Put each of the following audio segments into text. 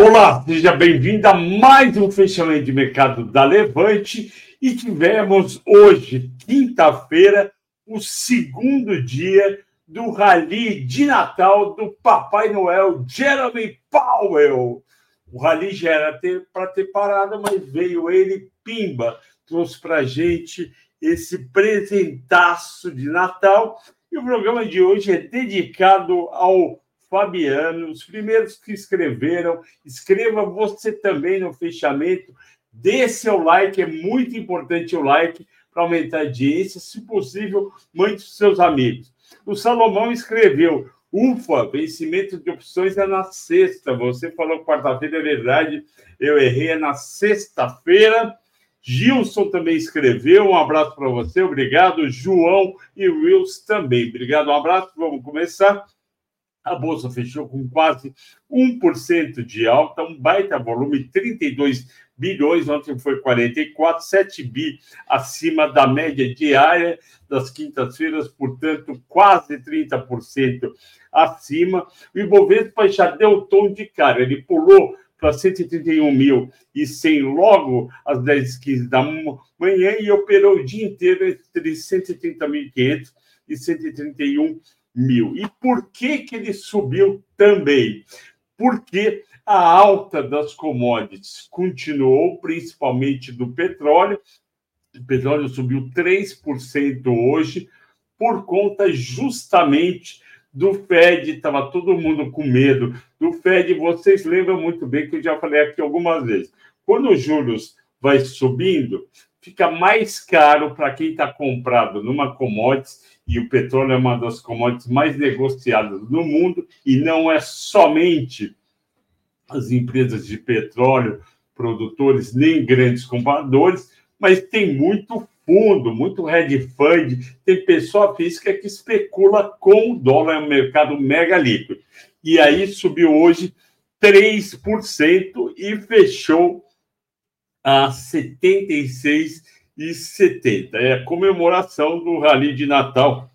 Olá, seja bem-vindo a mais um fechamento de mercado da Levante e tivemos hoje, quinta-feira, o segundo dia do rally de Natal do Papai Noel Jeremy Powell. O rally já era para ter parado, mas veio ele, pimba, trouxe para a gente esse presentaço de Natal. E o programa de hoje é dedicado ao Fabiano, os primeiros que escreveram. Escreva você também no fechamento. Dê seu like, é muito importante o like para aumentar a audiência. Se possível, mande para seus amigos. O Salomão escreveu: Ufa, vencimento de opções é na sexta. Você falou quarta-feira, é verdade. Eu errei, é na sexta-feira. Gilson também escreveu. Um abraço para você, obrigado. João e Wills também. Obrigado, um abraço. Vamos começar. A bolsa fechou com quase 1% de alta, um baita volume, 32 bilhões, ontem foi 44, 7 bi acima da média diária das quintas-feiras, portanto, quase 30% acima. O Ibovespa já deu tom de cara, ele pulou para 131.100 logo às 10h15 da manhã e operou o dia inteiro entre 130.500 e 131 mil. E por que, que ele subiu também? Porque a alta das commodities continuou, principalmente do petróleo. O petróleo subiu 3% hoje, por conta justamente do Fed. Estava todo mundo com medo do Fed. Vocês lembram muito bem que eu já falei aqui algumas vezes. Quando os juros vai subindo, fica mais caro para quem está comprado numa commodities e o petróleo é uma das commodities mais negociadas no mundo, e não é somente as empresas de petróleo, produtores, nem grandes compradores, mas tem muito fundo, muito hedge fund, tem pessoa física que especula com o dólar, é um mercado mega líquido. E aí subiu hoje 3% e fechou a 76 e 70. É a comemoração do Rally de Natal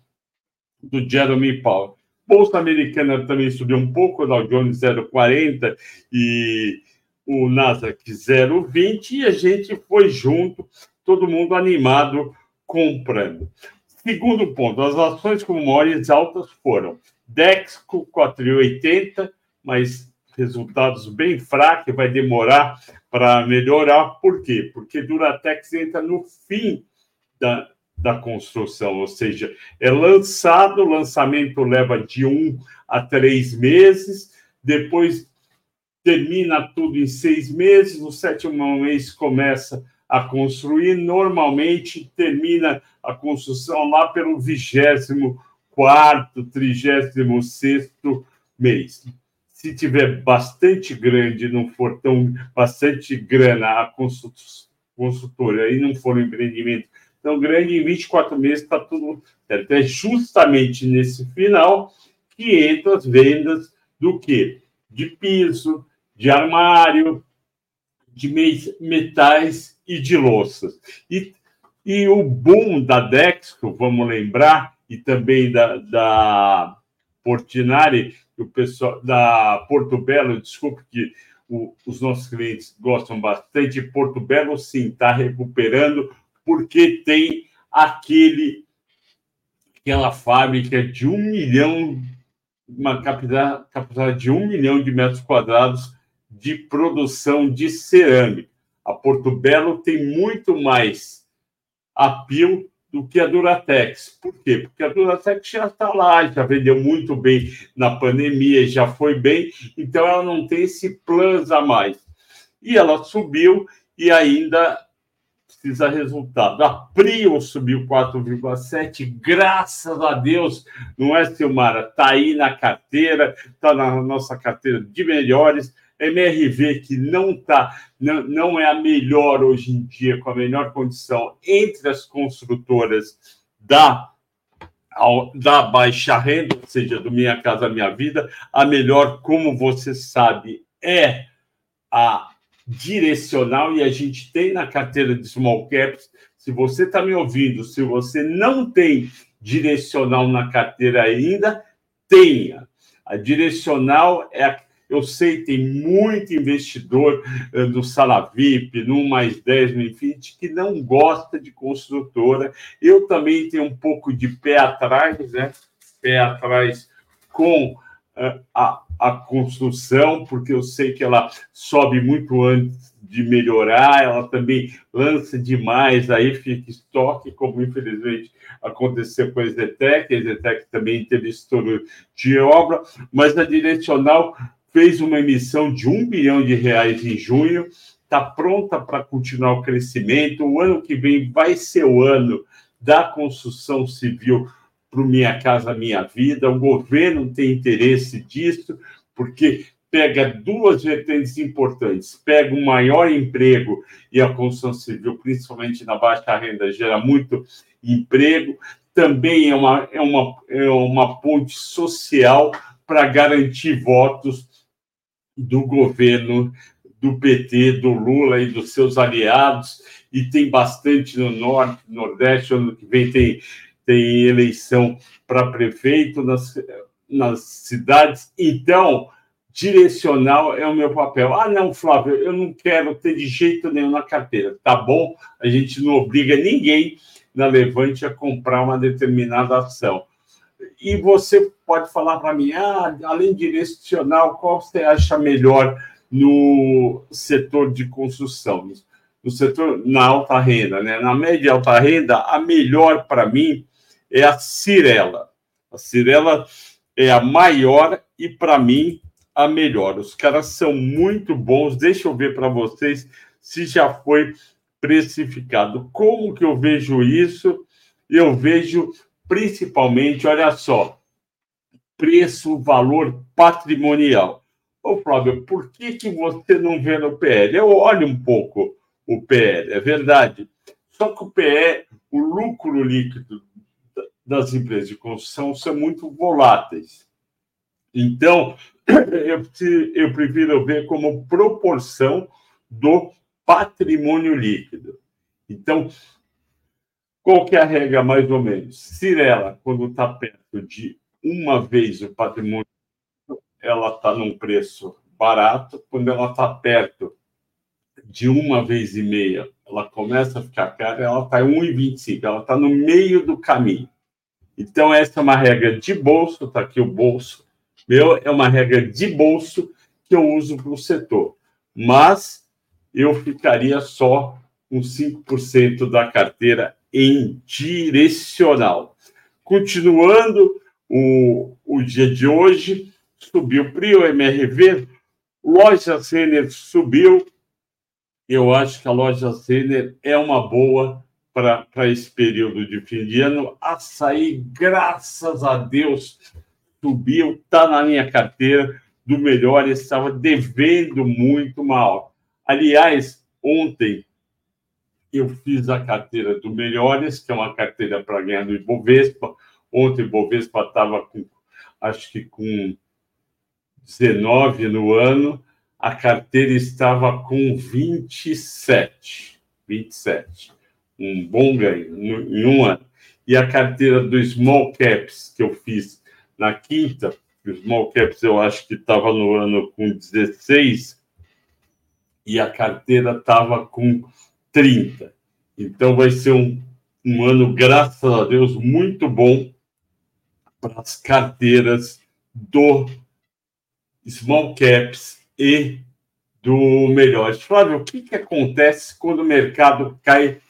do Jeremy Powell. Bolsa Americana também subiu um pouco, o Dow Jones 0,40 e o Nasdaq 0,20 e a gente foi junto, todo mundo animado comprando. Segundo ponto, as ações com maiores altas foram Dexco 4,80, mas resultados bem fracos, vai demorar para melhorar. Por quê? Porque Duratex entra no fim da, da construção, ou seja, é lançado, o lançamento leva de um a três meses, depois termina tudo em seis meses, no sétimo mês começa a construir, normalmente termina a construção lá pelo vigésimo quarto, trigésimo sexto mês se tiver bastante grande, não for tão bastante grana a consultora e não for um empreendimento tão grande, em 24 meses está tudo certo. É justamente nesse final que entram as vendas do quê? De piso, de armário, de metais e de louças. E, e o boom da Dexco, vamos lembrar, e também da, da Portinari, o pessoal da Porto Belo, desculpe que o, os nossos clientes gostam bastante. Porto Belo, sim, está recuperando, porque tem aquele aquela fábrica de um milhão, uma capacidade de um milhão de metros quadrados de produção de cerâmica. A Porto Belo tem muito mais apio do que a Duratex. Por quê? Porque a Duratex já está lá, já vendeu muito bem na pandemia, já foi bem, então ela não tem esse plus a mais. E ela subiu e ainda precisa resultado. A Prio subiu 4,7, graças a Deus, não é, Silmara? Está aí na carteira, está na nossa carteira de melhores MRV, que não, tá, não, não é a melhor hoje em dia, com a melhor condição entre as construtoras da, da baixa renda, ou seja, do Minha Casa Minha Vida, a melhor, como você sabe, é a direcional e a gente tem na carteira de small caps. Se você está me ouvindo, se você não tem direcional na carteira ainda, tenha. A direcional é a Eu sei tem muito investidor uh, do Salavip, no Mais 10, no Infinity, que não gosta de construtora. Eu também tenho um pouco de pé atrás, né? Pé atrás com uh, a, a construção, porque eu sei que ela sobe muito antes de melhorar, ela também lança demais, aí fica estoque, como infelizmente aconteceu com a Zetec, a Zetec também teve estouro de obra, mas a Direcional fez uma emissão de um bilhão de reais em junho, está pronta para continuar o crescimento, o ano que vem vai ser o ano da construção civil para o Minha Casa Minha Vida, o governo tem interesse disso, porque pega duas vertentes importantes, pega um maior emprego e a construção civil, principalmente na baixa renda, gera muito emprego, também é uma, é uma, é uma ponte social para garantir votos do governo do PT, do Lula e dos seus aliados, e tem bastante no Norte, Nordeste, ano que vem tem, tem eleição para prefeito nas, nas cidades. Então, direcional é o meu papel. Ah, não, Flávio, eu não quero ter de jeito nenhum na carteira. Tá bom, a gente não obriga ninguém na Levante a comprar uma determinada ação. E você pode falar para mim, ah, além direcional, qual você acha melhor no setor de construção? No setor, na alta renda, né? Na média e alta renda, a melhor para mim é a Cirela. A Cirela é a maior e, para mim, a melhor. Os caras são muito bons. Deixa eu ver para vocês se já foi precificado. Como que eu vejo isso? Eu vejo principalmente, olha só, preço, valor patrimonial. Ô, Flávio, por que, que você não vê no PL? Eu olho um pouco o PL, é verdade. Só que o PL, o lucro líquido das empresas de construção são muito voláteis. Então, eu, eu prefiro ver como proporção do patrimônio líquido. Então, qual que é a regra, mais ou menos? Cirela, quando está perto de uma vez o patrimônio, ela está num preço barato. Quando ela está perto de uma vez e meia, ela começa a ficar cara, ela está em 1,25, ela está no meio do caminho. Então, essa é uma regra de bolso, está aqui o bolso meu é uma regra de bolso que eu uso para o setor. Mas eu ficaria só com 5% da carteira em direcional. Continuando o, o dia de hoje, subiu PRIO, MRV, loja Renner subiu. Eu acho que a loja Renner é uma boa para esse período de fim de ano. Açaí, graças a Deus, subiu, está na minha carteira do melhor, estava devendo muito mal. Aliás, ontem eu fiz a carteira do Melhores, que é uma carteira para ganhar do Ibovespa. Ontem o Ibovespa estava com, acho que com 19 no ano, a carteira estava com 27. 27. Um bom ganho em um ano. E a carteira do Small Caps que eu fiz na quinta, o small caps eu acho que estava no ano com 16 e a carteira estava com 30. Então vai ser um, um ano, graças a Deus, muito bom para as carteiras do small caps e do melhores. Flávio, o que, que acontece quando o mercado cai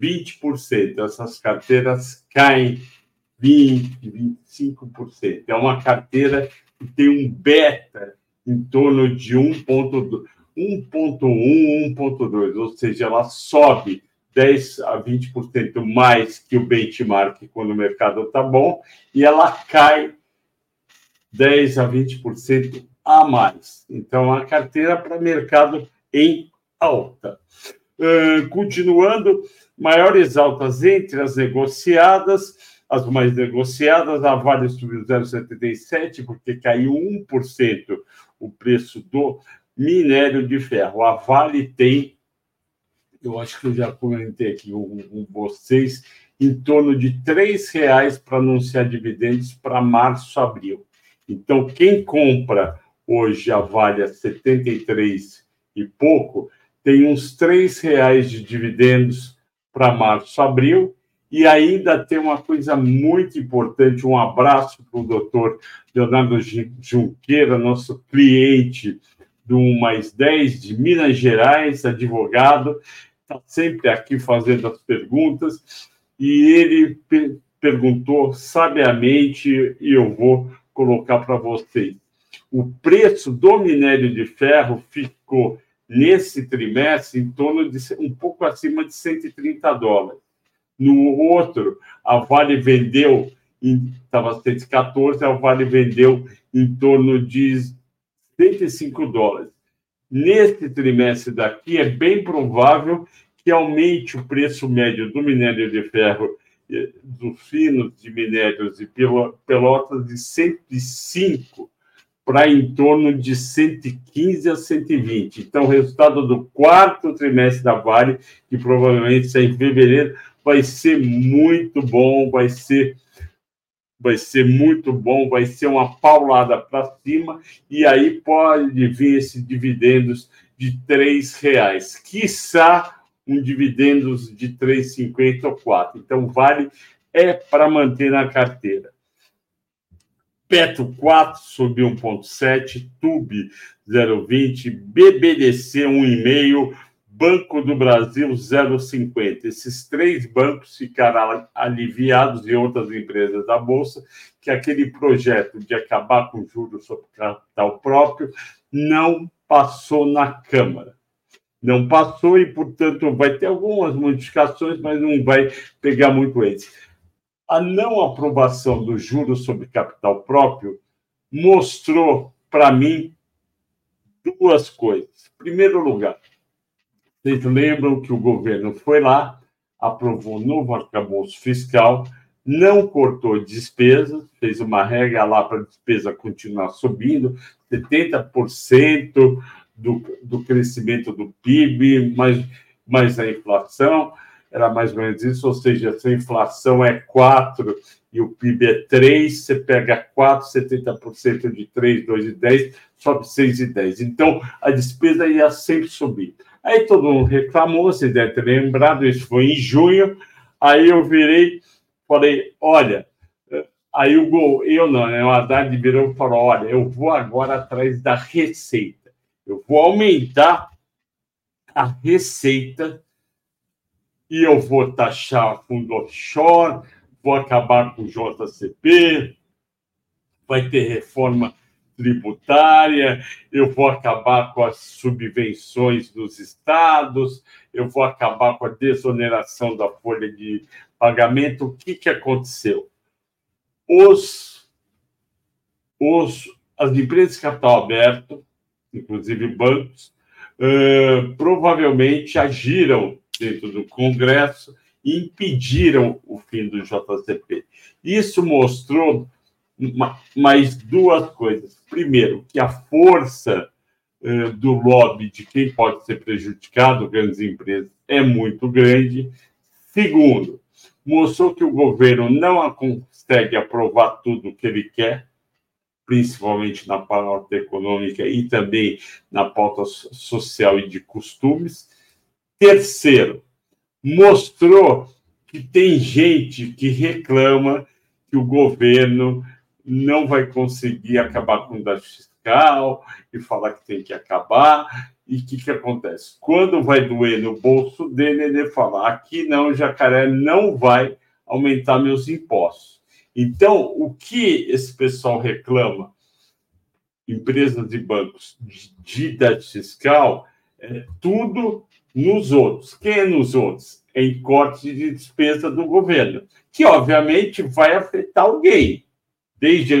20%? Essas carteiras caem 20%, 25%. É uma carteira que tem um beta em torno de 1,1, 1,2, ou seja, ela sobe 10 a 20% mais que o benchmark quando o mercado está bom, e ela cai 10 a 20% a mais. Então, a carteira para mercado em alta. Uh, continuando, maiores altas entre as negociadas, as mais negociadas, a Vale subiu 0,77, porque caiu 1% o preço do minério de ferro. A Vale tem, eu acho que eu já comentei aqui com, vocês, em torno de R$ reais para anunciar dividendos para março, abril. Então, quem compra hoje a Vale a 73 e pouco, tem uns R$ reais de dividendos para março, abril, e ainda tem uma coisa muito importante, um abraço para o doutor Leonardo Junqueira, nosso cliente do Mais 10 de Minas Gerais, advogado, está sempre aqui fazendo as perguntas, e ele perguntou sabiamente, e eu vou colocar para vocês. O preço do minério de ferro ficou nesse trimestre em torno de um pouco acima de 130 dólares. No outro, a Vale vendeu, estava 114, a Vale vendeu em torno de 105 dólares. Nesse trimestre daqui, é bem provável que aumente o preço médio do minério de ferro dos finos de minérios e pelotas de 105 para em torno de 115 a 120. Então, o resultado do quarto trimestre da Vale, que provavelmente sai em fevereiro, vai ser muito bom, vai ser vai ser muito bom, vai ser uma paulada para cima, e aí pode vir esses dividendos de R$ reais. Quiçá um dividendos de 3,50 ou 4. Então, vale é para manter na carteira. Petro 4 subiu 1,7, Tube 0,20, BBDC 1,5, Banco do Brasil 0,50. Esses três bancos ficaram aliviados e outras empresas da Bolsa que aquele projeto de acabar com juros sobre capital próprio não passou na Câmara não passou e, portanto, vai ter algumas modificações, mas não vai pegar muito eles. A não aprovação do juros sobre capital próprio mostrou para mim duas coisas. Em primeiro lugar, vocês lembram que o governo foi lá, aprovou um novo arcabouço fiscal, não cortou despesas, fez uma regra lá para a despesa continuar subindo, 70% do, do crescimento do PIB, mais, mais a inflação, era mais ou menos isso, ou seja, se a inflação é 4 e o PIB é 3, você pega 4, 70% de 3, 2 e 10, sobe 6 e 10. Então, a despesa ia sempre subir. Aí todo mundo reclamou, vocês devem ter lembrado, isso foi em junho, aí eu virei, falei, olha, aí o gol, eu não, né, o Haddad virou e falou, olha, eu vou agora atrás da receita. Eu vou aumentar a receita e eu vou taxar fundo offshore, vou acabar com o JCP, vai ter reforma tributária, eu vou acabar com as subvenções dos estados, eu vou acabar com a desoneração da folha de pagamento. O que, que aconteceu? Os, os, as empresas de capital aberto inclusive bancos, uh, provavelmente agiram dentro do Congresso e impediram o fim do JCP. Isso mostrou mais duas coisas. Primeiro, que a força uh, do lobby de quem pode ser prejudicado, grandes empresas, é muito grande. Segundo, mostrou que o governo não consegue aprovar tudo o que ele quer, principalmente na pauta econômica e também na pauta social e de costumes. Terceiro, mostrou que tem gente que reclama que o governo não vai conseguir acabar com o déficit fiscal e falar que tem que acabar. E o que, que acontece? Quando vai doer no bolso dele, ele fala: aqui não, jacaré não vai aumentar meus impostos. Então, o que esse pessoal reclama, empresas e bancos, de déficit fiscal, é tudo nos outros. Quem é nos outros? É em corte de despesa do governo, que obviamente vai afetar alguém, desde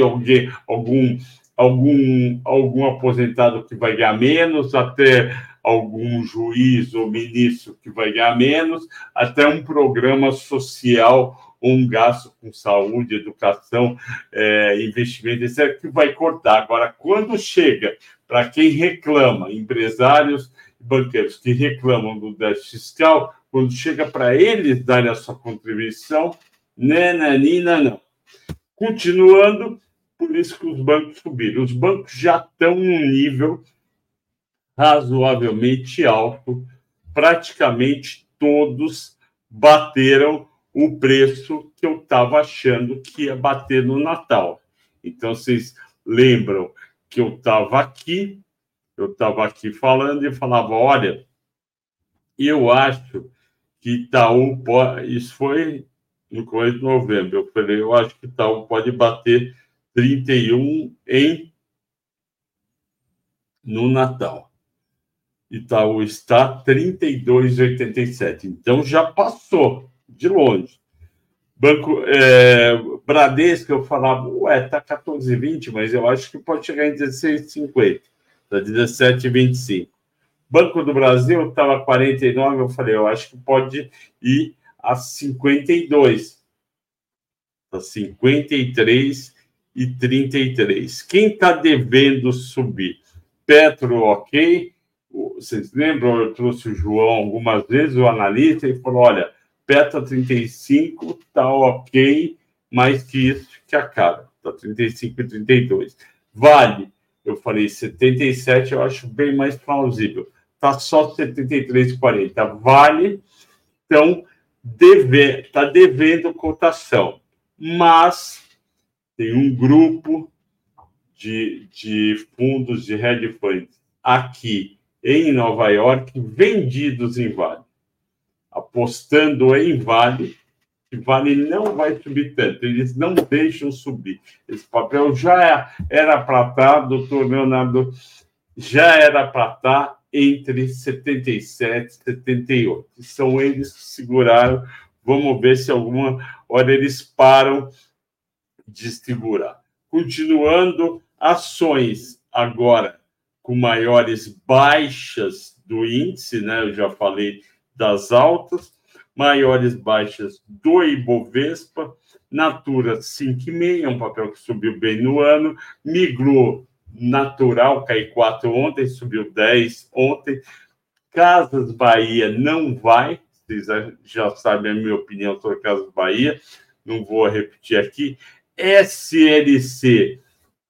algum, algum, algum aposentado que vai ganhar menos, até algum juiz ou ministro que vai ganhar menos, até um programa social um gasto com saúde, educação, é, investimento, etc., que vai cortar. Agora, quando chega para quem reclama, empresários e banqueiros que reclamam do déficit fiscal, quando chega para eles darem a sua contribuição, nananina, não. Continuando, por isso que os bancos subiram. Os bancos já estão num nível razoavelmente alto, praticamente todos bateram o preço que eu estava achando que ia bater no Natal. Então, vocês lembram que eu estava aqui, eu estava aqui falando e falava: olha, eu acho que Itaú pode. Isso foi no começo de novembro. Eu falei: eu acho que Itaú pode bater 31 em no Natal. Itaú está 32,87. Então já passou de longe. Banco é, Bradesco, eu falava, ué, tá 14,20, mas eu acho que pode chegar em 16,50. Está 17,25. Banco do Brasil estava 49, eu falei, eu acho que pode ir a 52. Está 53 e 33. Quem está devendo subir? Petro, ok. Vocês lembram? Eu trouxe o João algumas vezes, o analista, e falou: olha, Petro 35 está ok, mais que isso que a cara. Está 35 e 32. Vale, eu falei 77, eu acho bem mais plausível. Está só 73,40. Vale, então, deve, está devendo cotação. Mas tem um grupo de, de fundos de hedge funds aqui em Nova York vendidos em Vale, apostando em Vale, que Vale não vai subir tanto, eles não deixam subir. Esse papel já era para estar, doutor Leonardo, já era para estar entre 77 e 78. São eles que seguraram. Vamos ver se alguma hora eles param distribuirá. Continuando, ações agora com maiores baixas do índice, né? Eu já falei das altas, maiores baixas do Ibovespa, Natura 5,5, é um papel que subiu bem no ano, migrou natural, caiu 4 ontem, subiu 10 ontem. Casas Bahia não vai, vocês já sabem a minha opinião sobre Casas Bahia, não vou repetir aqui. SLC,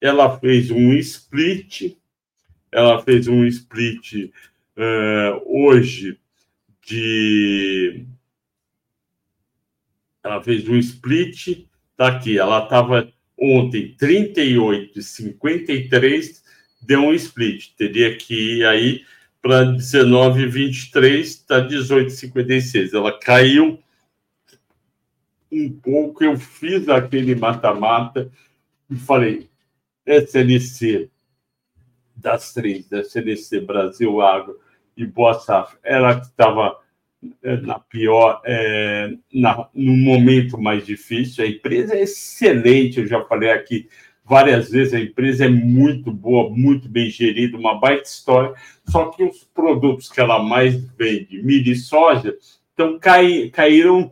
ela fez um split, ela fez um split uh, hoje de. Ela fez um split, tá aqui, ela estava ontem 38 e 53, deu um split, teria que ir aí para 19,23, está 18,56. Ela caiu um pouco, eu fiz aquele mata-mata e falei, SLC das três, da SLC Brasil Agro e Boa Safra, ela que estava na pior, é, na, no momento mais difícil. A empresa é excelente, eu já falei aqui várias vezes, a empresa é muito boa, muito bem gerida, uma baita história, só que os produtos que ela mais vende, milho e soja, então cai, caíram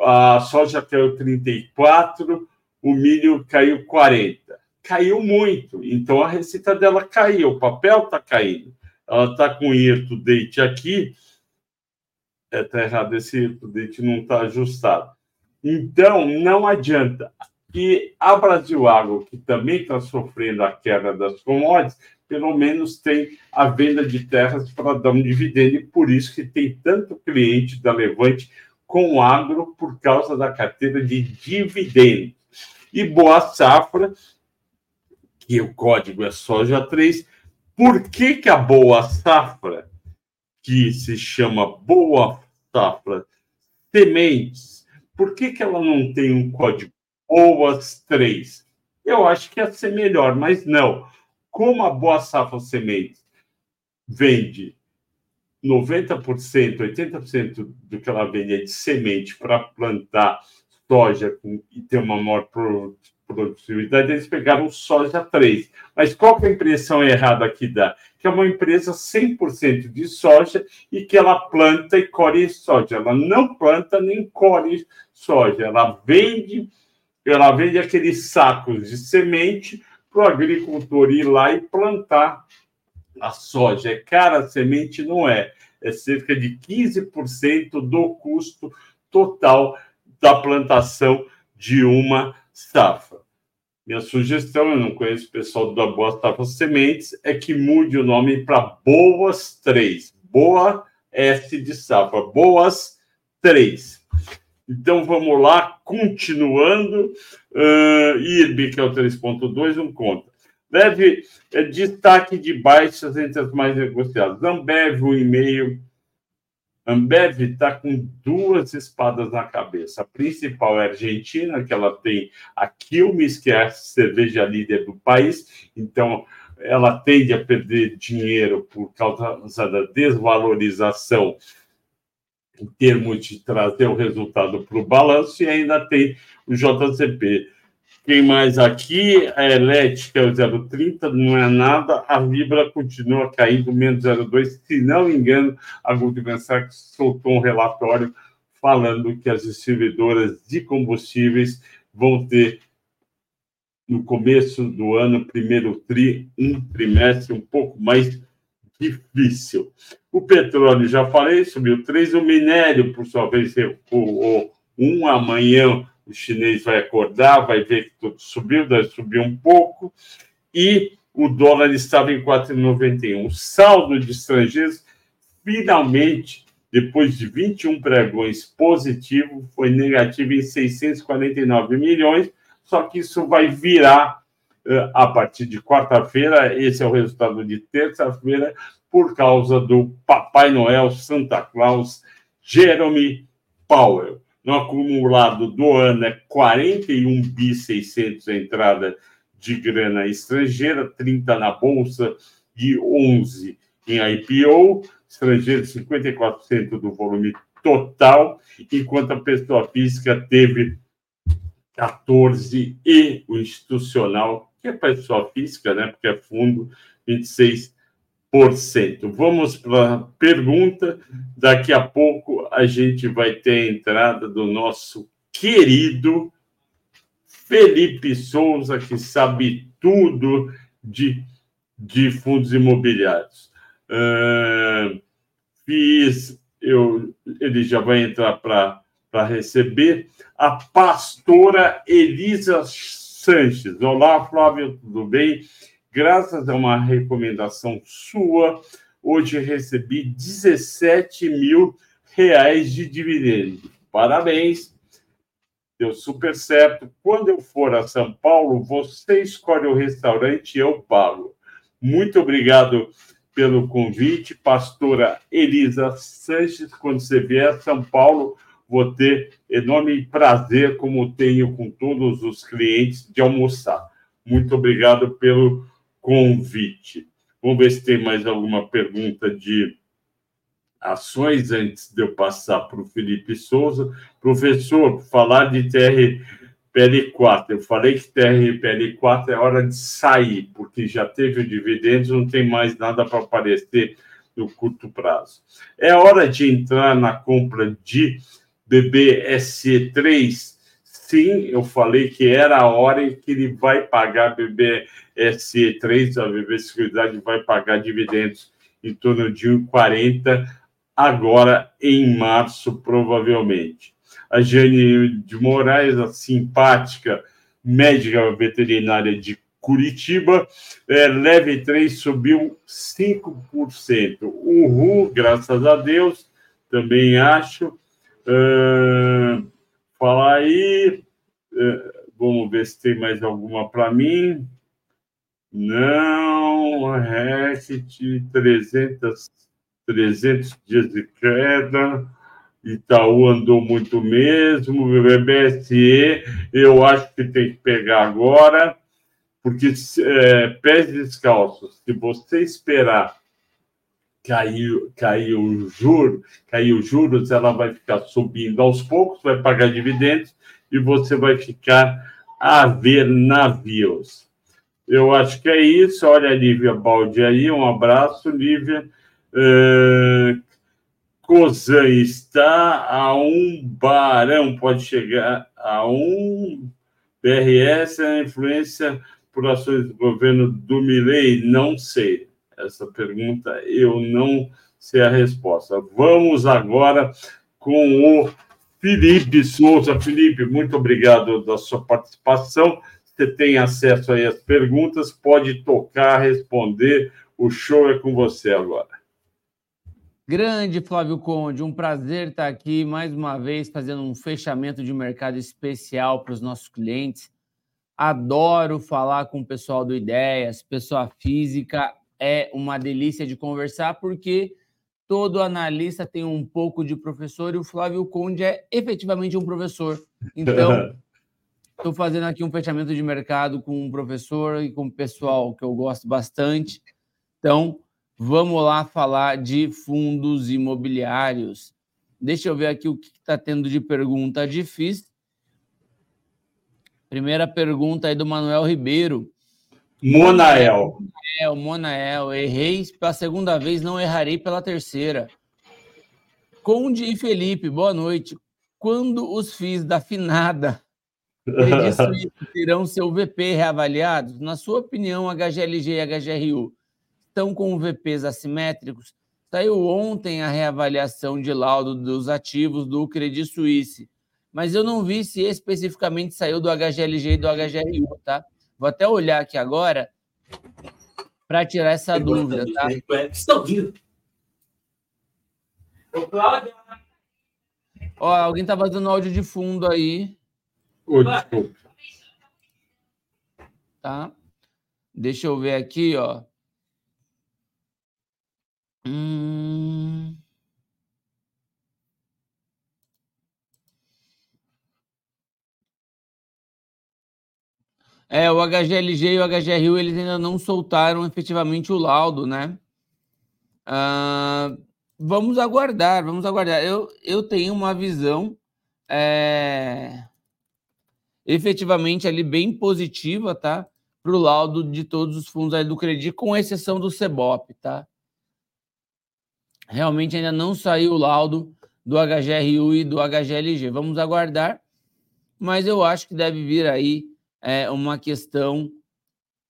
a soja caiu 34, o milho caiu 40. Caiu muito, então a receita dela caiu, o papel está caindo. Ela está com year date aqui, está é, errado, esse year date não está ajustado. Então, não adianta. E a Brasil Agro, que também está sofrendo a queda das commodities, pelo menos tem a venda de terras para dar um dividendo, e por isso que tem tanto cliente da Levante com agro por causa da carteira de dividendos. E Boa Safra, que o código é soja 3, por que, que a Boa Safra, que se chama Boa Safra Sementes, por que, que ela não tem um código Boas 3? Eu acho que ia ser melhor, mas não. Como a Boa Safra Sementes vende 90%, 80% do que ela vende é de semente para plantar soja e ter uma maior produtividade, eles pegaram soja 3. Mas qual é a impressão errada que dá? Que é uma empresa 100% de soja e que ela planta e colhe soja. Ela não planta nem colhe soja. Ela vende, ela vende aqueles sacos de semente para o agricultor ir lá e plantar a soja. É cara, a semente não é. É cerca de 15% do custo total da plantação de uma safra. Minha sugestão, eu não conheço o pessoal da Boa Safra Sementes, é que mude o nome para Boas 3. Boa S de safra. Boas 3. Então vamos lá, continuando. Uh, IRB, que é o 3.2, um conta. Deve é, destaque de baixas entre as mais negociadas. Ambev, um e-mail. Ambev está com duas espadas na cabeça. A principal é a Argentina, que ela tem a Quilmes, que é a cerveja líder do país. Então, ela tende a perder dinheiro por causa da desvalorização em termos de trazer o resultado para o balanço, e ainda tem o JCP. Quem mais aqui? A elétrica é o 0,30, não é nada. A Vibra continua caindo, menos 0,2. Se não me engano, a Goldman Sachs soltou um relatório falando que as distribuidoras de combustíveis vão ter, no começo do ano, primeiro tri, um trimestre um pouco mais difícil. O petróleo, já falei, subiu 3. O minério, por sua vez, recuou 1. Amanhã o chinês vai acordar, vai ver que tudo subiu, deve subir um pouco. E o dólar estava em 4,91. O saldo de estrangeiros, finalmente, depois de 21 pregões positivo, foi negativo em 649 milhões, só que isso vai virar eh, a partir de quarta-feira, esse é o resultado de terça-feira, por causa do Papai Noel Santa Claus Jeremy Powell. No acumulado do ano é 41 bi 600 entrada de grana estrangeira, 30 na bolsa e 11 em IPO, estrangeiro 54% do volume total, enquanto a pessoa física teve 14 e o institucional que é pessoa física, né? Porque é fundo, 26%. Vamos para a pergunta. Daqui a pouco a gente vai ter a entrada do nosso querido Felipe Souza, que sabe tudo de, de fundos imobiliários. Uh, fiz, eu, ele já vai entrar para receber. A pastora Elisa Sanches. Olá, Flávio, tudo bem? Graças a uma recomendação sua, hoje recebi 17 mil reais de dividendos. Parabéns, deu super certo. Quando eu for a São Paulo, você escolhe o restaurante e eu pago. Muito obrigado pelo convite, pastora Elisa Sanches. Quando você vier a São Paulo, vou ter enorme prazer, como tenho com todos os clientes, de almoçar. Muito obrigado pelo convite. Vamos ver se tem mais alguma pergunta de ações antes de eu passar para o Felipe Souza. Professor, falar de TRPL4. Eu falei que TRPL4 é hora de sair, porque já teve o dividendo, não tem mais nada para aparecer no curto prazo. É hora de entrar na compra de BBSE3, sim, eu falei que era a hora em que ele vai pagar BBSE3, a BB Seguridade vai pagar dividendos em torno de 1,40 agora em março, provavelmente. A Jane de Moraes, a simpática médica veterinária de Curitiba, é, leve 3 subiu 5%. Uhul, graças a Deus, também acho. Uh, falar aí. Uh, vamos ver se tem mais alguma para mim. Não, RECT, 300, 300 dias de queda. Itaú andou muito mesmo. BBSE, eu acho que tem que pegar agora, porque é, pés descalços, se você esperar caiu, caiu o juro, caiu juros, ela vai ficar subindo aos poucos, vai pagar dividendos e você vai ficar a ver navios. Eu acho que é isso. Olha a Lívia Baldi aí, um abraço, Lívia. Uh, Cozan está a um barão, pode chegar a um BRS, a influência por ações do governo do Milei, não sei. Essa pergunta eu não sei a resposta. Vamos agora com o Felipe Souza. Felipe, muito obrigado da sua participação. Você tem acesso aí às perguntas, pode tocar, responder. O show é com você agora. Grande Flávio Conde, um prazer estar aqui mais uma vez fazendo um fechamento de mercado especial para os nossos clientes. Adoro falar com o pessoal do Ideias, pessoa física, é uma delícia de conversar, porque todo analista tem um pouco de professor e o Flávio Conde é efetivamente um professor. Então, estou fazendo aqui um fechamento de mercado com um professor e com o pessoal que eu gosto bastante. Então, vamos lá falar de fundos imobiliários. Deixa eu ver aqui o que está tendo de pergunta difícil. Primeira pergunta aí do Manuel Ribeiro. Monael. Monael, Monael. Errei pela segunda vez, não errarei pela terceira. Conde e Felipe, boa noite. Quando os FIIs da finada terão seu VP reavaliados? Na sua opinião, HGLG e HGRU estão com VPs assimétricos? Saiu ontem a reavaliação de laudo dos ativos do Credit Suisse, mas eu não vi se especificamente saiu do HGLG e do HGRU, tá? Vou até olhar aqui agora para tirar essa dúvida, tá? Estão ouvindo? Ó, alguém tá fazendo áudio de fundo aí. Oi, desculpa. Tá? Deixa eu ver aqui, ó. Hum... É, o HGLG e o HGRU eles ainda não soltaram efetivamente o laudo, né? Uh, vamos aguardar, vamos aguardar. Eu, eu tenho uma visão é, efetivamente ali bem positiva, tá? Para o laudo de todos os fundos aí do Credit, com exceção do CEBOP, tá? Realmente ainda não saiu o laudo do HGRU e do HGLG. Vamos aguardar, mas eu acho que deve vir aí é uma questão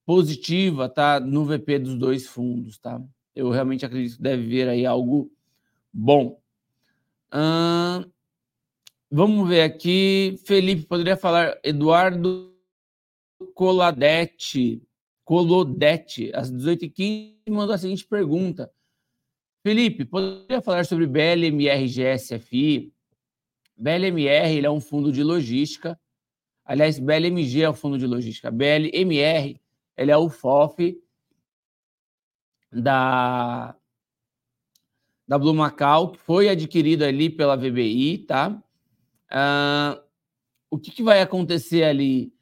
positiva, tá? No VP dos dois fundos, tá? Eu realmente acredito que deve vir aí algo bom. Vamos ver aqui. Felipe, poderia falar Eduardo Coladete, Colodete, às 18h15, mandou a seguinte pergunta. Felipe, poderia falar sobre BLMR GSFI? BLMR ele é um fundo de logística Aliás, BLMG é o fundo de logística. BLMR, ele é o FOF da, da Blue Macau, que foi adquirido ali pela VBI, tá? Uh, o que, que vai acontecer ali?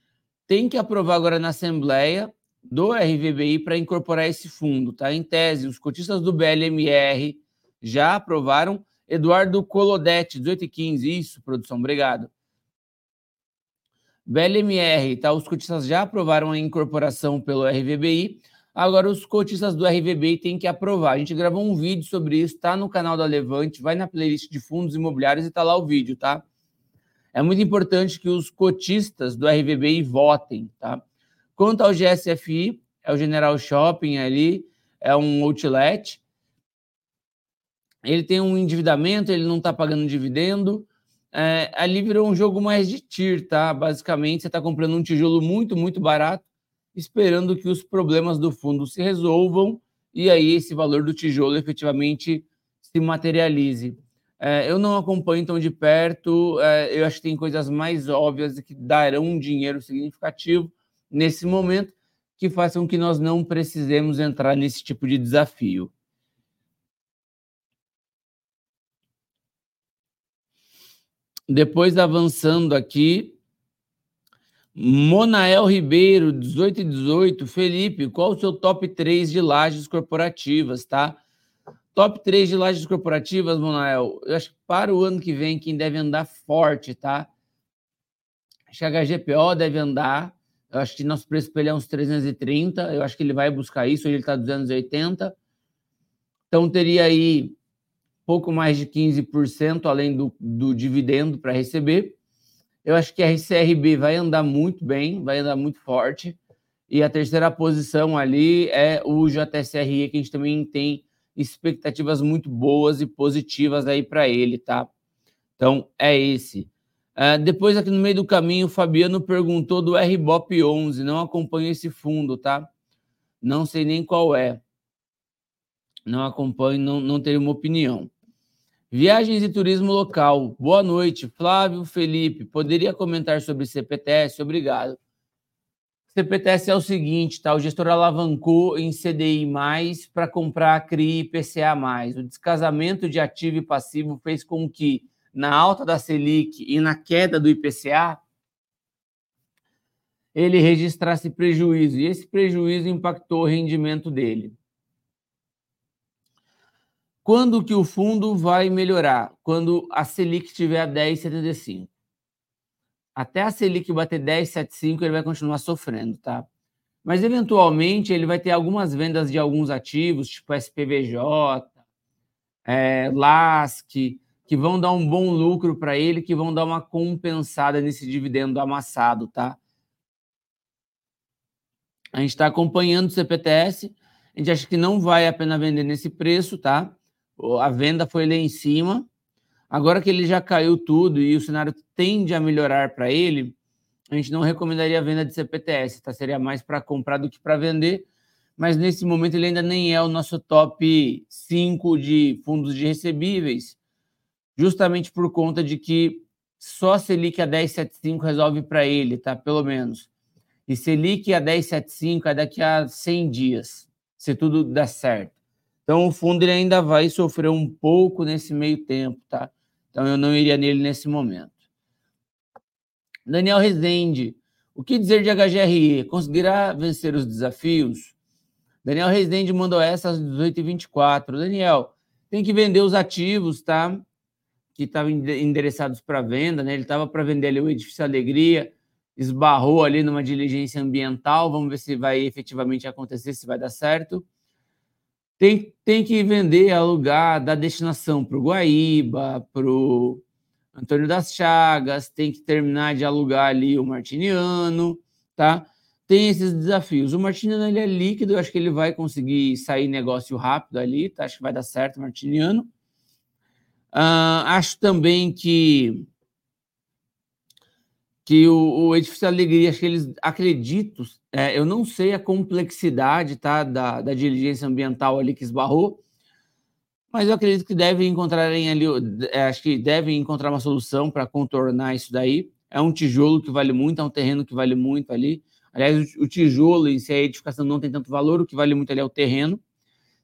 Tem que aprovar agora na Assembleia do RVBI para incorporar esse fundo, tá? Em tese, os cotistas do BLMR já aprovaram. Eduardo Colodete, 18 e 15, isso, produção, obrigado. BLMR, tá? Os cotistas já aprovaram a incorporação pelo RVBI. Agora os cotistas do RVBI têm que aprovar. A gente gravou um vídeo sobre isso, tá no canal da Levante, vai na playlist de fundos imobiliários e tá lá o vídeo, tá? É muito importante que os cotistas do RVBI votem, tá? Quanto ao GSFI, é o General Shopping ali, é um outlet. Ele tem um endividamento, ele não está pagando dividendo é, ali virou um jogo mais de tir, tá? Basicamente, você está comprando um tijolo muito, muito barato, esperando que os problemas do fundo se resolvam e aí esse valor do tijolo efetivamente se materialize. É, eu não acompanho tão de perto, é, eu acho que tem coisas mais óbvias que darão um dinheiro significativo nesse momento que façam que nós não precisemos entrar nesse tipo de desafio. Depois avançando aqui, Monael Ribeiro, 18 e 18. Felipe, qual o seu top 3 de lajes corporativas, tá? Top 3 de lajes corporativas, Monael. Eu acho que para o ano que vem, quem deve andar forte, tá? Acho que a HGPO deve andar. Eu acho que nosso preço para ele é uns 330. Eu acho que ele vai buscar isso. Hoje ele está 280. Então teria aí pouco mais de 15% além do, do dividendo para receber. Eu acho que a RCRB vai andar muito bem, vai andar muito forte. E a terceira posição ali é o JSRE, que a gente também tem expectativas muito boas e positivas aí para ele, tá? Então, é esse. Uh, depois, aqui no meio do caminho, o Fabiano perguntou do RBOP 11. Não acompanho esse fundo, tá? Não sei nem qual é. Não acompanho, não, não tenho uma opinião. Viagens e turismo local. Boa noite, Flávio Felipe. Poderia comentar sobre CPTS? Obrigado. CPTS é o seguinte, tá? O gestor alavancou em CDI para comprar CRI e PCA. O descasamento de ativo e passivo fez com que na alta da Selic e na queda do IPCA, ele registrasse prejuízo e esse prejuízo impactou o rendimento dele. Quando que o fundo vai melhorar? Quando a Selic estiver a 10,75. Até a Selic bater 10,75, ele vai continuar sofrendo, tá? Mas eventualmente ele vai ter algumas vendas de alguns ativos, tipo SPVJ, é, LASC, que vão dar um bom lucro para ele, que vão dar uma compensada nesse dividendo amassado, tá? A gente está acompanhando o CPTS, a gente acha que não vai a pena vender nesse preço, tá? A venda foi lá em cima. Agora que ele já caiu tudo e o cenário tende a melhorar para ele, a gente não recomendaria a venda de CPTS, tá? Seria mais para comprar do que para vender, mas nesse momento ele ainda nem é o nosso top 5 de fundos de recebíveis justamente por conta de que só Selic a 10,75 resolve para ele, tá? Pelo menos. E Selic a 10,75 é daqui a 100 dias, se tudo der certo. Então o fundo ele ainda vai sofrer um pouco nesse meio tempo, tá? Então eu não iria nele nesse momento. Daniel Rezende, o que dizer de HGRE? Conseguirá vencer os desafios? Daniel Rezende mandou essa às 18h24. Daniel, tem que vender os ativos, tá? que estavam endereçados para venda, né? Ele estava para vender ali o edifício Alegria, esbarrou ali numa diligência ambiental. Vamos ver se vai efetivamente acontecer, se vai dar certo. Tem, tem que vender, alugar da destinação para o Guaíba, para o Antônio das Chagas, tem que terminar de alugar ali o Martiniano, tá? Tem esses desafios. O Martiniano ele é líquido, eu acho que ele vai conseguir sair negócio rápido ali, tá? Acho que vai dar certo o Martiniano. Uh, acho também que que o, o Edifício Alegria, acho que eles acreditam, é, eu não sei a complexidade tá, da, da diligência ambiental ali que esbarrou, mas eu acredito que devem encontrarem ali, é, acho que devem encontrar uma solução para contornar isso daí. É um tijolo que vale muito, é um terreno que vale muito ali. Aliás, o, o tijolo em si, a edificação não tem tanto valor, o que vale muito ali é o terreno.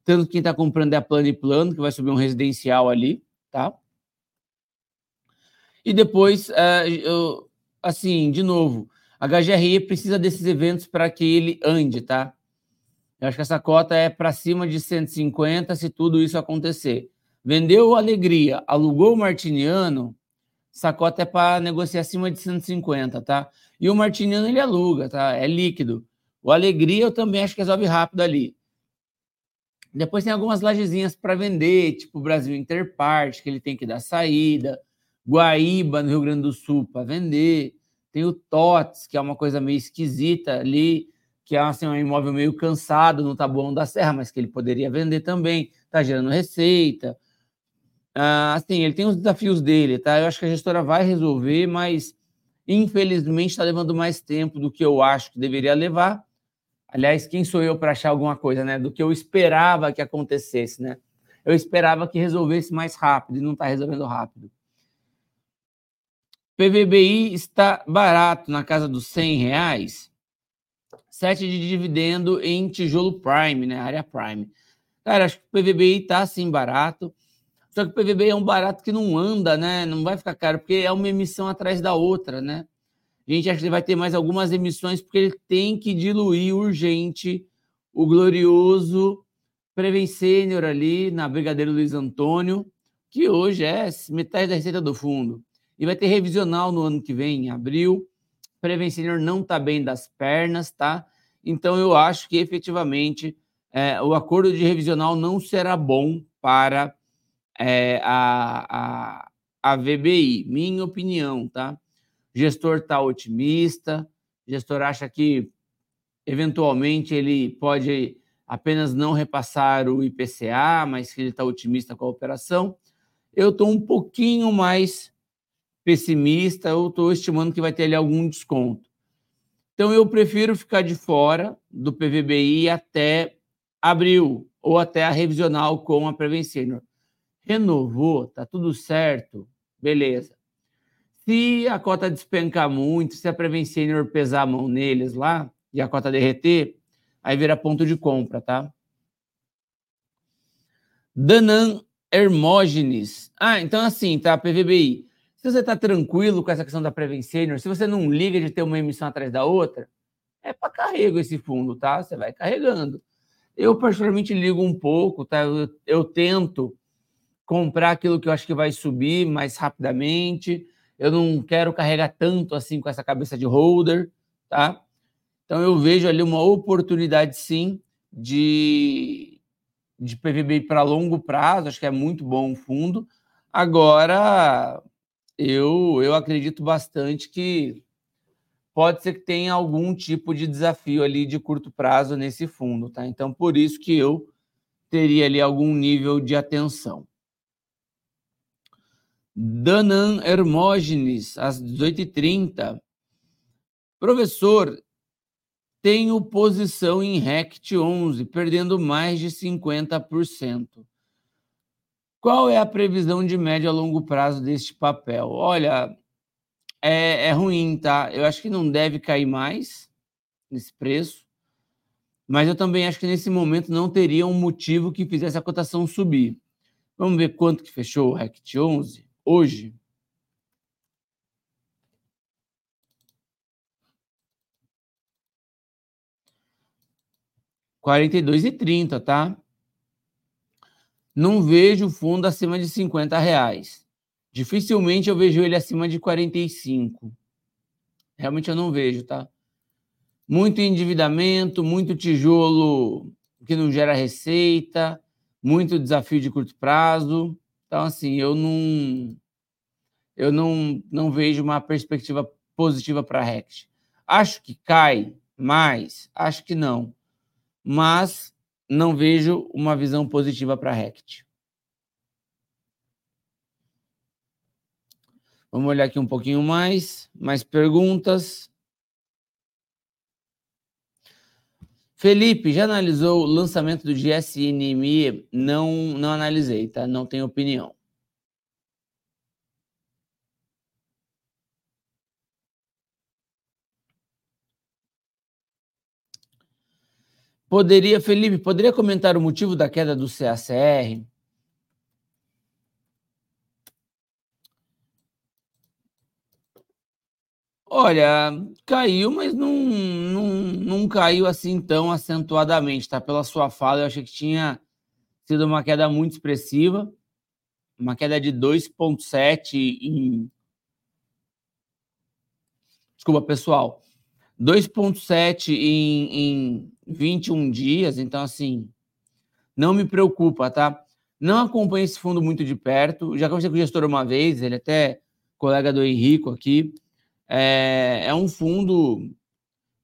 Tanto que quem está comprando é a plano e plano, que vai subir um residencial ali tá? E depois, uh, eu, assim, de novo, a HGRE precisa desses eventos para que ele ande, tá? Eu acho que essa cota é para cima de 150 se tudo isso acontecer. Vendeu Alegria, alugou o Martiniano, essa cota é para negociar acima de 150, tá? E o Martiniano ele aluga, tá? É líquido. O Alegria eu também acho que resolve rápido ali. Depois tem algumas lajezinhas para vender, tipo Brasil Interparte, que ele tem que dar saída. Guaíba, no Rio Grande do Sul, para vender. Tem o TOTS, que é uma coisa meio esquisita ali, que é assim, um imóvel meio cansado no Taboão da Serra, mas que ele poderia vender também. Está gerando receita. Ah, assim, ele tem os desafios dele, tá? Eu acho que a gestora vai resolver, mas infelizmente está levando mais tempo do que eu acho que deveria levar. Aliás, quem sou eu para achar alguma coisa, né? Do que eu esperava que acontecesse, né? Eu esperava que resolvesse mais rápido e não está resolvendo rápido. PVBI está barato, na casa dos 100 reais. 7 de dividendo em tijolo Prime, né? Área Prime. Cara, acho que o PVBI está assim barato. Só que o PVBI é um barato que não anda, né? Não vai ficar caro, porque é uma emissão atrás da outra, né? A gente acha que vai ter mais algumas emissões, porque ele tem que diluir urgente o glorioso Preven Sênior ali na Brigadeiro Luiz Antônio, que hoje é metade da receita do fundo. E vai ter revisional no ano que vem, em abril. Preven Sênior não está bem das pernas, tá? Então eu acho que efetivamente é, o acordo de revisional não será bom para é, a, a, a VBI, minha opinião, tá? gestor está otimista, gestor acha que eventualmente ele pode apenas não repassar o IPCA, mas que ele está otimista com a operação. Eu estou um pouquinho mais pessimista, eu estou estimando que vai ter ali algum desconto. Então eu prefiro ficar de fora do PVBI até abril ou até a revisional com a Prevent Senior. Renovou, tá tudo certo, beleza. Se a cota despencar muito, se a Prevent Senior pesar a mão neles lá e a cota derreter, aí vira ponto de compra, tá? Danan Hermógenes. Ah, então assim, tá? PVBI. Se você tá tranquilo com essa questão da Prevent Senior, se você não liga de ter uma emissão atrás da outra, é para carrego esse fundo, tá? Você vai carregando. Eu, particularmente, ligo um pouco, tá? Eu, eu tento comprar aquilo que eu acho que vai subir mais rapidamente eu não quero carregar tanto assim com essa cabeça de holder, tá? Então eu vejo ali uma oportunidade sim de, de PVB para longo prazo, acho que é muito bom o fundo. Agora eu, eu acredito bastante que pode ser que tenha algum tipo de desafio ali de curto prazo nesse fundo, tá? Então por isso que eu teria ali algum nível de atenção. Danan Hermógenes, às 18h30. Professor, tenho posição em RECT 11, perdendo mais de 50%. Qual é a previsão de médio a longo prazo deste papel? Olha, é, é ruim, tá? Eu acho que não deve cair mais nesse preço, mas eu também acho que nesse momento não teria um motivo que fizesse a cotação subir. Vamos ver quanto que fechou o RECT 11? hoje. Quarenta e dois e trinta, tá? Não vejo fundo acima de 50 reais. Dificilmente eu vejo ele acima de 45. Realmente eu não vejo, tá? Muito endividamento, muito tijolo que não gera receita, muito desafio de curto prazo. Então, assim, eu não, eu não, não vejo uma perspectiva positiva para a Rect. Acho que cai mais, acho que não, mas não vejo uma visão positiva para a Rect. Vamos olhar aqui um pouquinho mais, mais perguntas. Felipe, já analisou o lançamento do GSNMI? Não, não analisei, tá? Não tenho opinião. Poderia, Felipe, poderia comentar o motivo da queda do CACR? Olha, caiu, mas não, não, não caiu assim tão acentuadamente, tá? Pela sua fala, eu achei que tinha sido uma queda muito expressiva, uma queda de 2,7 em. Desculpa, pessoal. 2,7 em, em 21 dias, então, assim, não me preocupa, tá? Não acompanho esse fundo muito de perto. Já conversei com o gestor uma vez, ele é até colega do Henrico aqui. É, é um fundo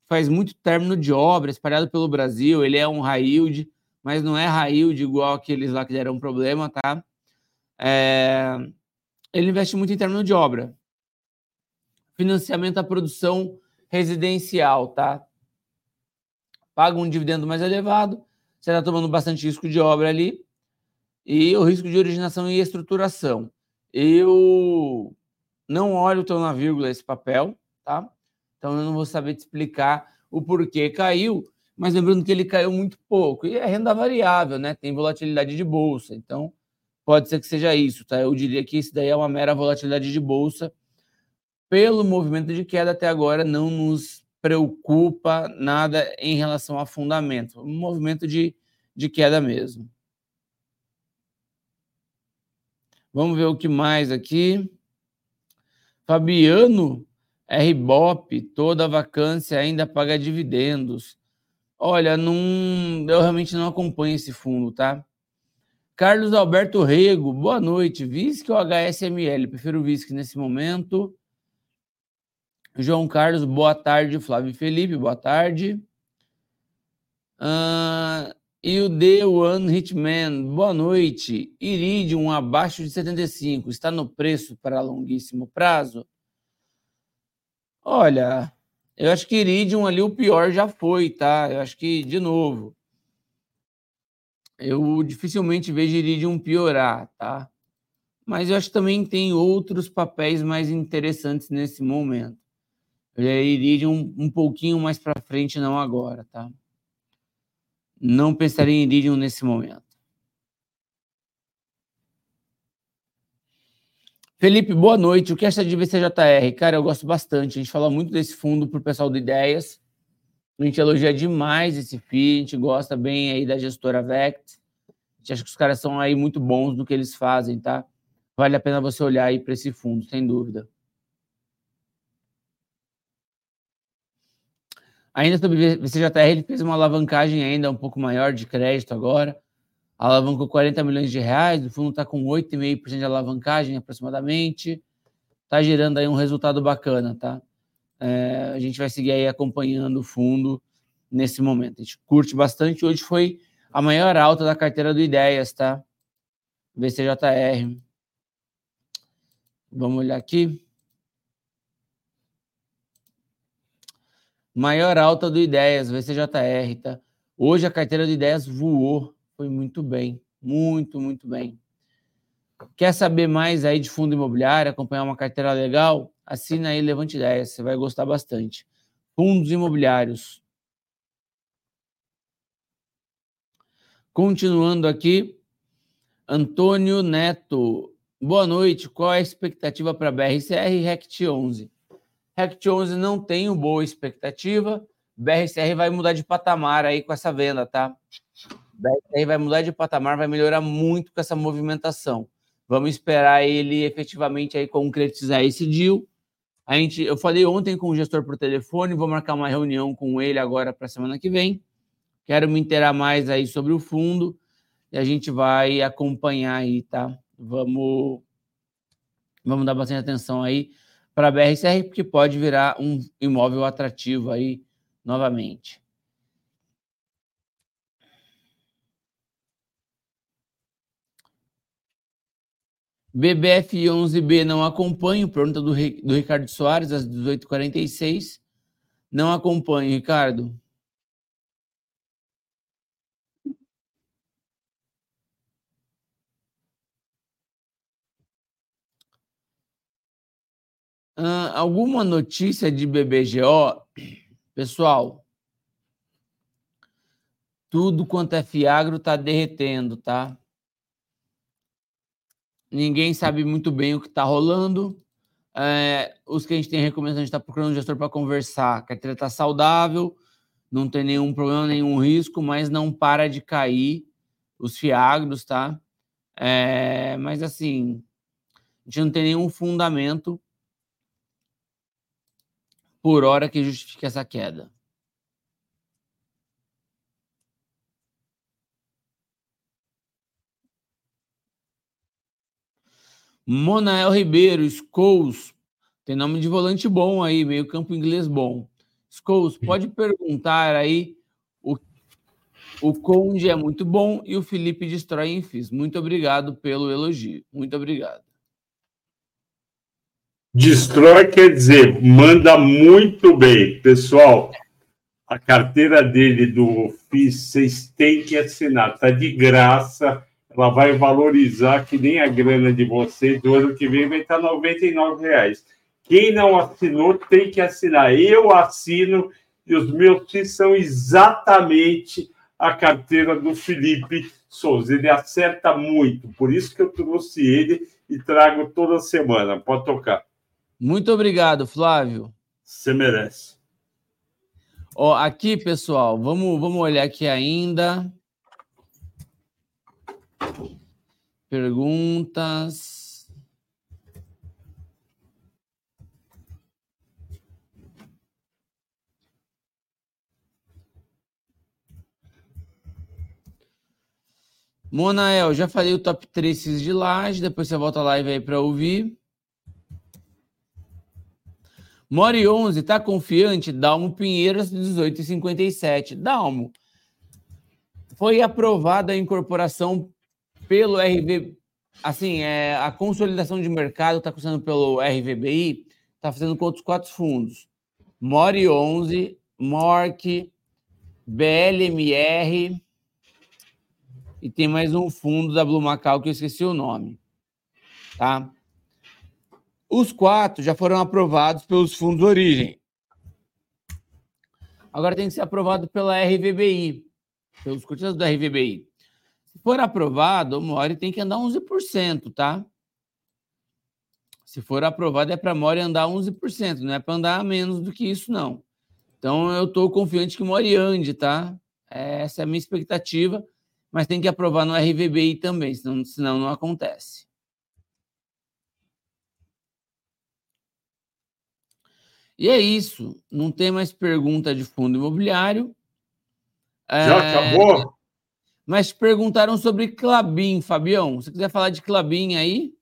faz muito término de obra espalhado pelo Brasil. Ele é um high yield, mas não é high yield igual aqueles lá que deram problema, tá? É, ele investe muito em término de obra. Financiamento à produção residencial, tá? Paga um dividendo mais elevado, você está tomando bastante risco de obra ali e o risco de originação e estruturação. Eu não olho o teu na vírgula esse papel, tá? Então eu não vou saber te explicar o porquê caiu, mas lembrando que ele caiu muito pouco. E é renda variável, né? Tem volatilidade de bolsa. Então pode ser que seja isso, tá? Eu diria que isso daí é uma mera volatilidade de bolsa. Pelo movimento de queda até agora, não nos preocupa nada em relação a fundamento. Um movimento de, de queda mesmo. Vamos ver o que mais aqui. Fabiano RBOP, toda vacância ainda paga dividendos. Olha, não, eu realmente não acompanho esse fundo, tá? Carlos Alberto Rego, boa noite. VISC ou HSML? Prefiro VISC nesse momento. João Carlos, boa tarde. Flávio Felipe, boa tarde. Uh, E o The One Hitman, boa noite. Iridium abaixo de 75, está no preço para longuíssimo prazo? Olha, eu acho que Iridium ali o pior já foi, tá? Eu acho que, de novo, eu dificilmente vejo Iridium piorar, tá? Mas eu acho que também tem outros papéis mais interessantes nesse momento. Eu iria um, um pouquinho mais para frente, não agora, tá? Não pensaria em Iridium nesse momento. Felipe, boa noite. O que acha de VCJR? Cara, eu gosto bastante. A gente fala muito desse fundo para o pessoal do Ideias. A gente elogia demais esse FII, a gente gosta bem aí da gestora Vect. A gente acha que os caras são aí muito bons no que eles fazem, tá? Vale a pena você olhar aí para esse fundo, sem dúvida. Ainda sobre VCJR, ele fez uma alavancagem ainda um pouco maior de crédito agora. Alavancou 40 milhões de reais, o fundo está com 8,5% de alavancagem aproximadamente. Está gerando aí um resultado bacana, tá? É, a gente vai seguir aí acompanhando o fundo nesse momento. A gente curte bastante. Hoje foi a maior alta da carteira do Ideias, tá? VCJR. Vamos olhar aqui. Maior alta do Ideias, VCJR, tá? Hoje a carteira de ideias voou, foi muito bem, muito, muito bem. Quer saber mais aí de fundo imobiliário, acompanhar uma carteira legal? Assina aí Levante Ideias, você vai gostar bastante. Fundos imobiliários. Continuando aqui, Antônio Neto. Boa noite. Qual a expectativa para BRCR e RECT 11? RECT 11 não tenho boa expectativa. BRCR vai mudar de patamar aí com essa venda, tá? BRCR vai mudar de patamar, vai melhorar muito com essa movimentação. Vamos esperar ele efetivamente aí concretizar esse deal. A gente, eu falei ontem com o gestor por telefone, vou marcar uma reunião com ele agora para a semana que vem. Quero me inteirar mais aí sobre o fundo e a gente vai acompanhar aí, tá? Vamos, vamos dar bastante atenção aí para a BRCR, porque pode virar um imóvel atrativo aí novamente. BBF 11B não acompanho, pergunta do, do Ricardo Soares, às 18h46. Não acompanho, Ricardo. Alguma notícia de BBGO? Pessoal, tudo quanto é Fiagro está derretendo, tá? Ninguém sabe muito bem o que está rolando. É, os que a gente tem recomendação, a gente está procurando um gestor para conversar. A carteira está saudável, não tem nenhum problema, nenhum risco, mas não para de cair os Fiagros, tá? É, mas assim, a gente não tem nenhum fundamento por hora que justifique essa queda. Monael Ribeiro, Scholes, tem nome de volante bom aí, meio campo inglês bom. Scholes, pode perguntar aí o, o Conde é muito bom e o Felipe destrói em FIS. Muito obrigado pelo elogio. Muito obrigado. Destrói quer dizer, manda muito bem. Pessoal, a carteira dele do FIS, vocês têm que assinar, tá de graça. Ela vai valorizar que nem a grana de vocês. Do ano que vem vai estar R$ 99. Quem não assinou tem que assinar. Eu assino e os meus FIS são exatamente a carteira do Felipe Souza. Ele acerta muito, por isso que eu trouxe ele e trago toda semana. Pode tocar. Muito obrigado, Flávio. Você merece. Ó, aqui, pessoal, vamos, vamos olhar aqui ainda. Perguntas. Monael, já falei o top 3 de laje, depois você volta a live aí para ouvir. Mori 11, tá confiante? Dalmo Pinheiros, 18,57. Dalmo, foi aprovada a incorporação pelo RV, assim, é, a consolidação de mercado está acontecendo pelo RVBI, está fazendo com outros quatro fundos. Mori 11, MORC, BLMR e tem mais um fundo da Blue Macau que eu esqueci o nome. Tá? Os quatro já foram aprovados pelos fundos de origem. Agora tem que ser aprovado pela RVBI, pelos cotistas da RVBI. Se for aprovado, o Mori tem que andar 11%, tá? Se for aprovado, é para a Mori andar 11%, não é para andar menos do que isso, não. Então, eu estou confiante que o Mori ande, tá? Essa é a minha expectativa, mas tem que aprovar no RVBI também, senão, senão não acontece. E é isso. Não tem mais pergunta de fundo imobiliário. Já é... acabou? Mas perguntaram sobre Clabin, Fabião. Se quiser falar de Clabin aí.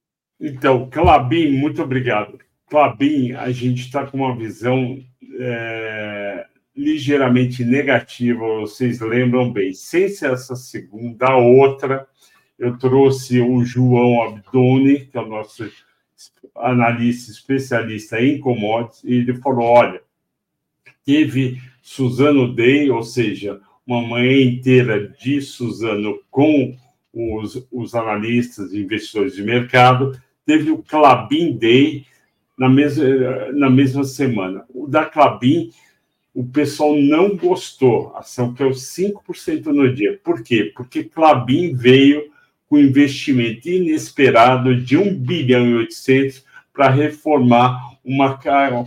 Então, Clabin, muito obrigado. Clabin, a gente está com uma visão é, ligeiramente negativa, vocês lembram bem. Sem ser essa segunda, a outra, eu trouxe o João Abdoni, que é o nosso analista especialista em commodities, e ele falou: olha, teve Suzano Day, ou seja, uma manhã inteira de Suzano com os, os analistas e investidores de mercado, teve o Clabin Day, na mesma, na mesma semana. O da Clabin, o pessoal não gostou, a ação caiu 5% no dia. Por quê? Porque Clabin veio com investimento inesperado de 1 bilhão e 800 para reformar uma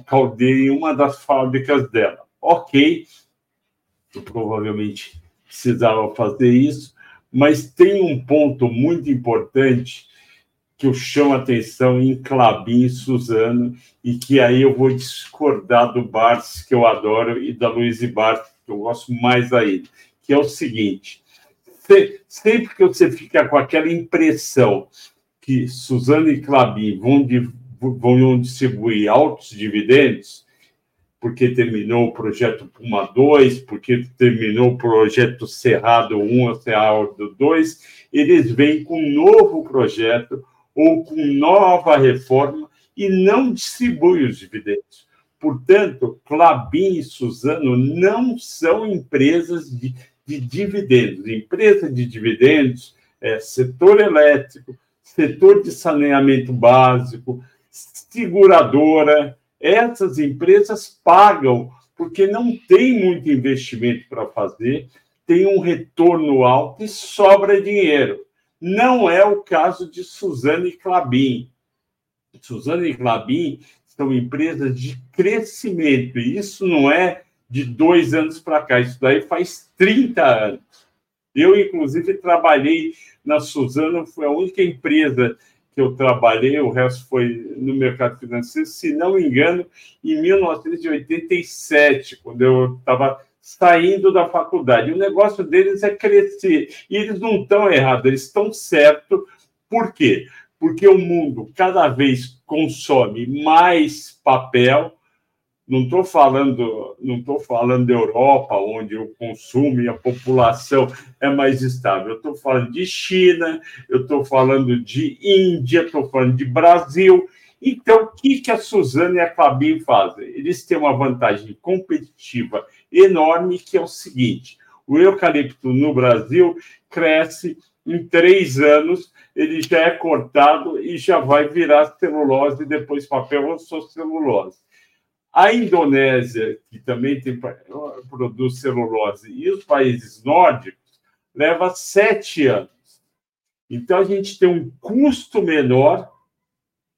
caldeira em uma das fábricas dela. Ok, provavelmente precisava fazer isso, mas tem um ponto muito importante que eu chamo a atenção em Clabin Suzano, e que aí eu vou discordar do Bartz, que eu adoro, e da Luiz Bartz, que eu gosto mais ainda, que é o seguinte, sempre que você fica com aquela impressão que Suzano e Clabin vão, vão distribuir altos dividendos, porque terminou o projeto Puma 2, porque terminou o projeto Cerrado 1 ou Cerrado 2, eles vêm com um novo projeto, ou com nova reforma e não distribui os dividendos. Portanto, Clabin e Suzano não são empresas de, de dividendos. Empresa de dividendos é setor elétrico, setor de saneamento básico, seguradora. Essas empresas pagam porque não tem muito investimento para fazer, tem um retorno alto e sobra dinheiro. Não é o caso de Suzane e Clabin. Suzane e Clabin são empresas de crescimento, e isso não é de dois anos para cá, isso daí faz 30 anos. Eu, inclusive, trabalhei na Suzano, foi a única empresa que eu trabalhei, o resto foi no mercado financeiro, se não me engano, em 1987, quando eu estava saindo da faculdade. O negócio deles é crescer. E eles não estão errados, eles estão certos. Por quê? Porque o mundo cada vez consome mais papel. Não estou falando, não estou falando da Europa, onde o consumo e a população é mais estável. Eu estou falando de China, eu estou falando de Índia, estou falando de Brasil. Então, o que, que a Suzana e a Clabin fazem? Eles têm uma vantagem competitiva enorme, que é o seguinte: o eucalipto no Brasil cresce em três anos, ele já é cortado e já vai virar celulose, depois papel ou celulose. A Indonésia, que também tem, produz celulose, e os países nórdicos, leva sete anos. Então, a gente tem um custo menor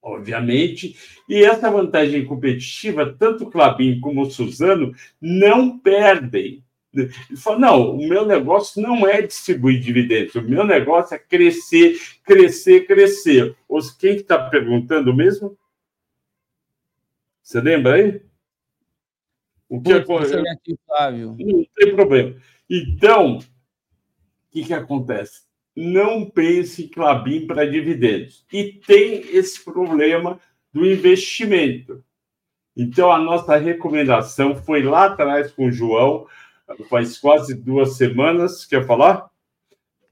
obviamente, e essa vantagem competitiva, tanto Clabin como o Suzano não perdem. Ele fala, não, o meu negócio não é distribuir dividendos, o meu negócio é crescer, crescer, crescer. Quem que está perguntando mesmo? Você lembra aí? O que acontece? Flávio. Não tem problema. Então, o que, que acontece? não pense em Clabin para dividendos. E tem esse problema do investimento. Então, a nossa recomendação foi lá atrás com o João, faz quase duas semanas. Quer falar?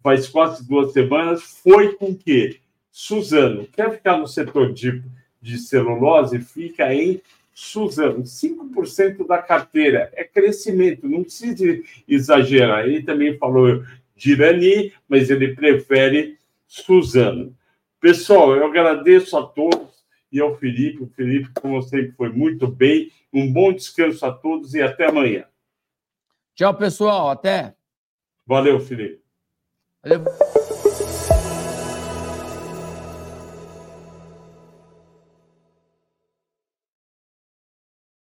faz quase duas semanas, foi com que Suzano quer ficar no setor de, de celulose, fica em Suzano. 5% da carteira é crescimento, não precisa exagerar. Ele também falou de Irani, mas ele prefere Suzano. Pessoal, eu agradeço a todos e ao Felipe. O Felipe, como sempre, foi muito bem. Um bom descanso a todos e até amanhã. Tchau, pessoal. Até. Valeu, Felipe. Valeu.